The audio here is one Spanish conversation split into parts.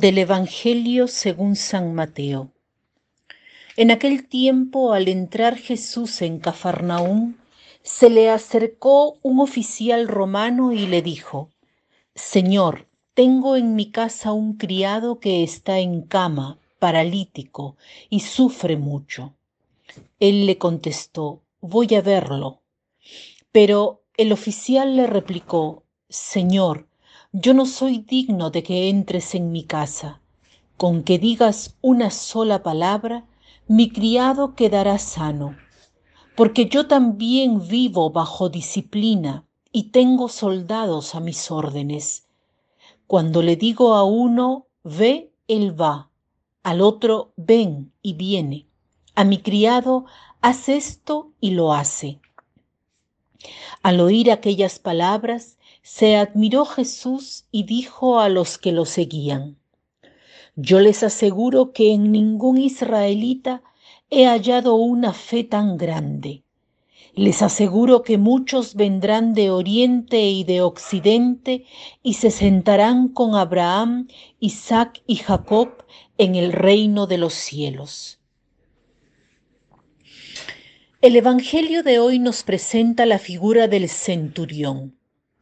Del Evangelio según San Mateo. En aquel tiempo, al entrar Jesús en Cafarnaúm, se le acercó un oficial romano y le dijo, Señor, tengo en mi casa un criado que está en cama, paralítico, y sufre mucho. Él le contestó, voy a verlo. Pero el oficial le replicó, Señor, yo no soy digno de que entres en mi casa. Con que digas una sola palabra, mi criado quedará sano, porque yo también vivo bajo disciplina y tengo soldados a mis órdenes. Cuando le digo a uno, ve, él va, al otro, ven y viene, a mi criado, haz esto y lo hace. Al oír aquellas palabras, se admiró Jesús y dijo a los que lo seguían, Yo les aseguro que en ningún israelita he hallado una fe tan grande. Les aseguro que muchos vendrán de oriente y de occidente y se sentarán con Abraham, Isaac y Jacob en el reino de los cielos. El Evangelio de hoy nos presenta la figura del centurión.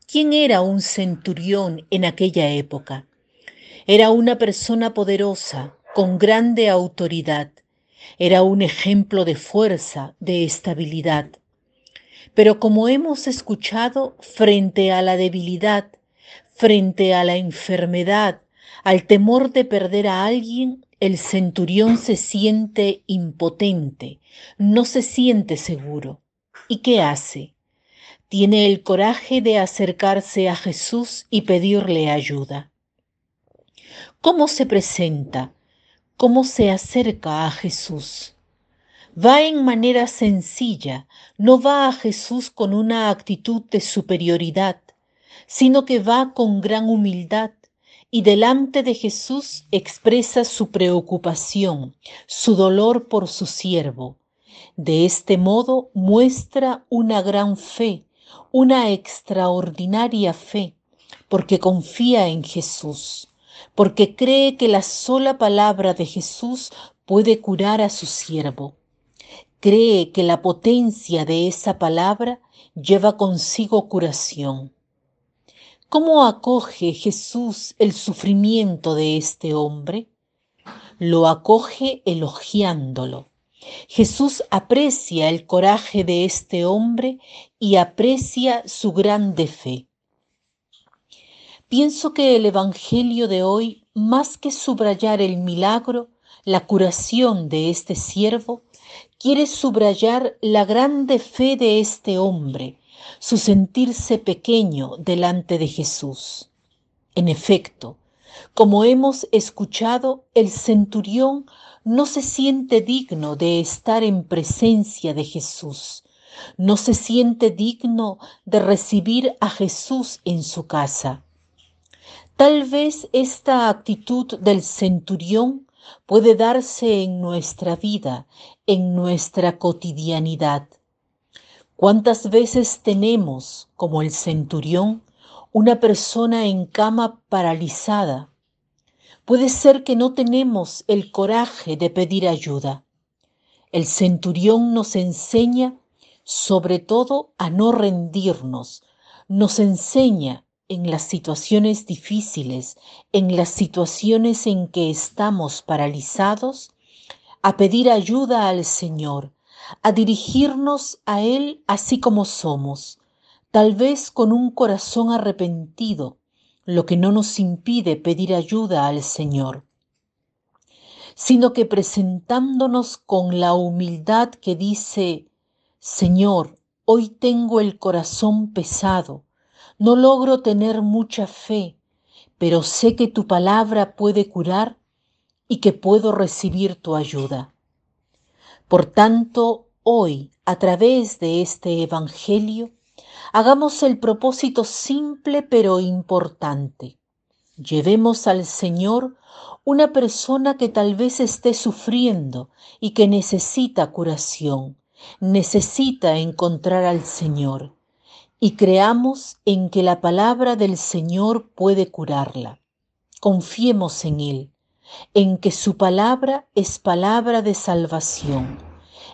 ¿Quién era un centurión en aquella época? Era una persona poderosa, con grande autoridad. Era un ejemplo de fuerza, de estabilidad. Pero como hemos escuchado, frente a la debilidad, frente a la enfermedad, al temor de perder a alguien, el centurión se siente impotente, no se siente seguro. ¿Y qué hace? Tiene el coraje de acercarse a Jesús y pedirle ayuda. ¿Cómo se presenta? ¿Cómo se acerca a Jesús? Va en manera sencilla, no va a Jesús con una actitud de superioridad, sino que va con gran humildad y delante de Jesús expresa su preocupación, su dolor por su siervo. De este modo muestra una gran fe, una extraordinaria fe, porque confía en Jesús, porque cree que la sola palabra de Jesús puede curar a su siervo. Cree que la potencia de esa palabra lleva consigo curación. ¿Cómo acoge Jesús el sufrimiento de este hombre? Lo acoge elogiándolo Jesús aprecia el coraje de este hombre y aprecia su grande fe. Pienso que el Evangelio de hoy, más que subrayar el milagro, la curación de este siervo, quiere subrayar la grande fe de este hombre, su sentirse pequeño delante de Jesús. En efecto, como hemos escuchado, el centurión no se siente digno de estar en presencia de Jesús, no se siente digno de recibir a Jesús en su casa. Tal vez esta actitud del centurión puede darse en nuestra vida, en nuestra cotidianidad. ¿Cuántas veces tenemos, como el centurión, una persona en cama paralizada, Puede ser que no tenemos el coraje de pedir ayuda. El centurión nos enseña sobre todo a no rendirnos, nos enseña en las situaciones difíciles, en las situaciones en que estamos paralizados, a pedir ayuda al Señor, a dirigirnos a Él así como somos, tal vez con un corazón arrepentido, lo que no nos impide pedir ayuda al Señor, sino que presentándonos con la humildad que dice, Señor, hoy tengo el corazón pesado, no logro tener mucha fe, pero sé que tu palabra puede curar y que puedo recibir tu ayuda. Por tanto, hoy, a través de este Evangelio, Hagamos el propósito simple pero importante. Llevemos al Señor una persona que tal vez esté sufriendo y que necesita curación, necesita encontrar al Señor. Y creamos en que la palabra del Señor puede curarla. Confiemos en Él, en que su palabra es palabra de salvación,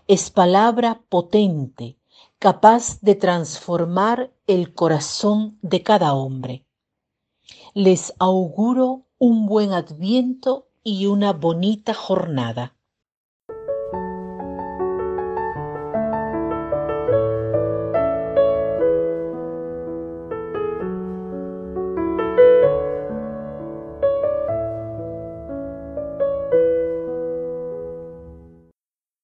es palabra potente, capaz de transformar el corazón de cada hombre. Les auguro un buen adviento y una bonita jornada.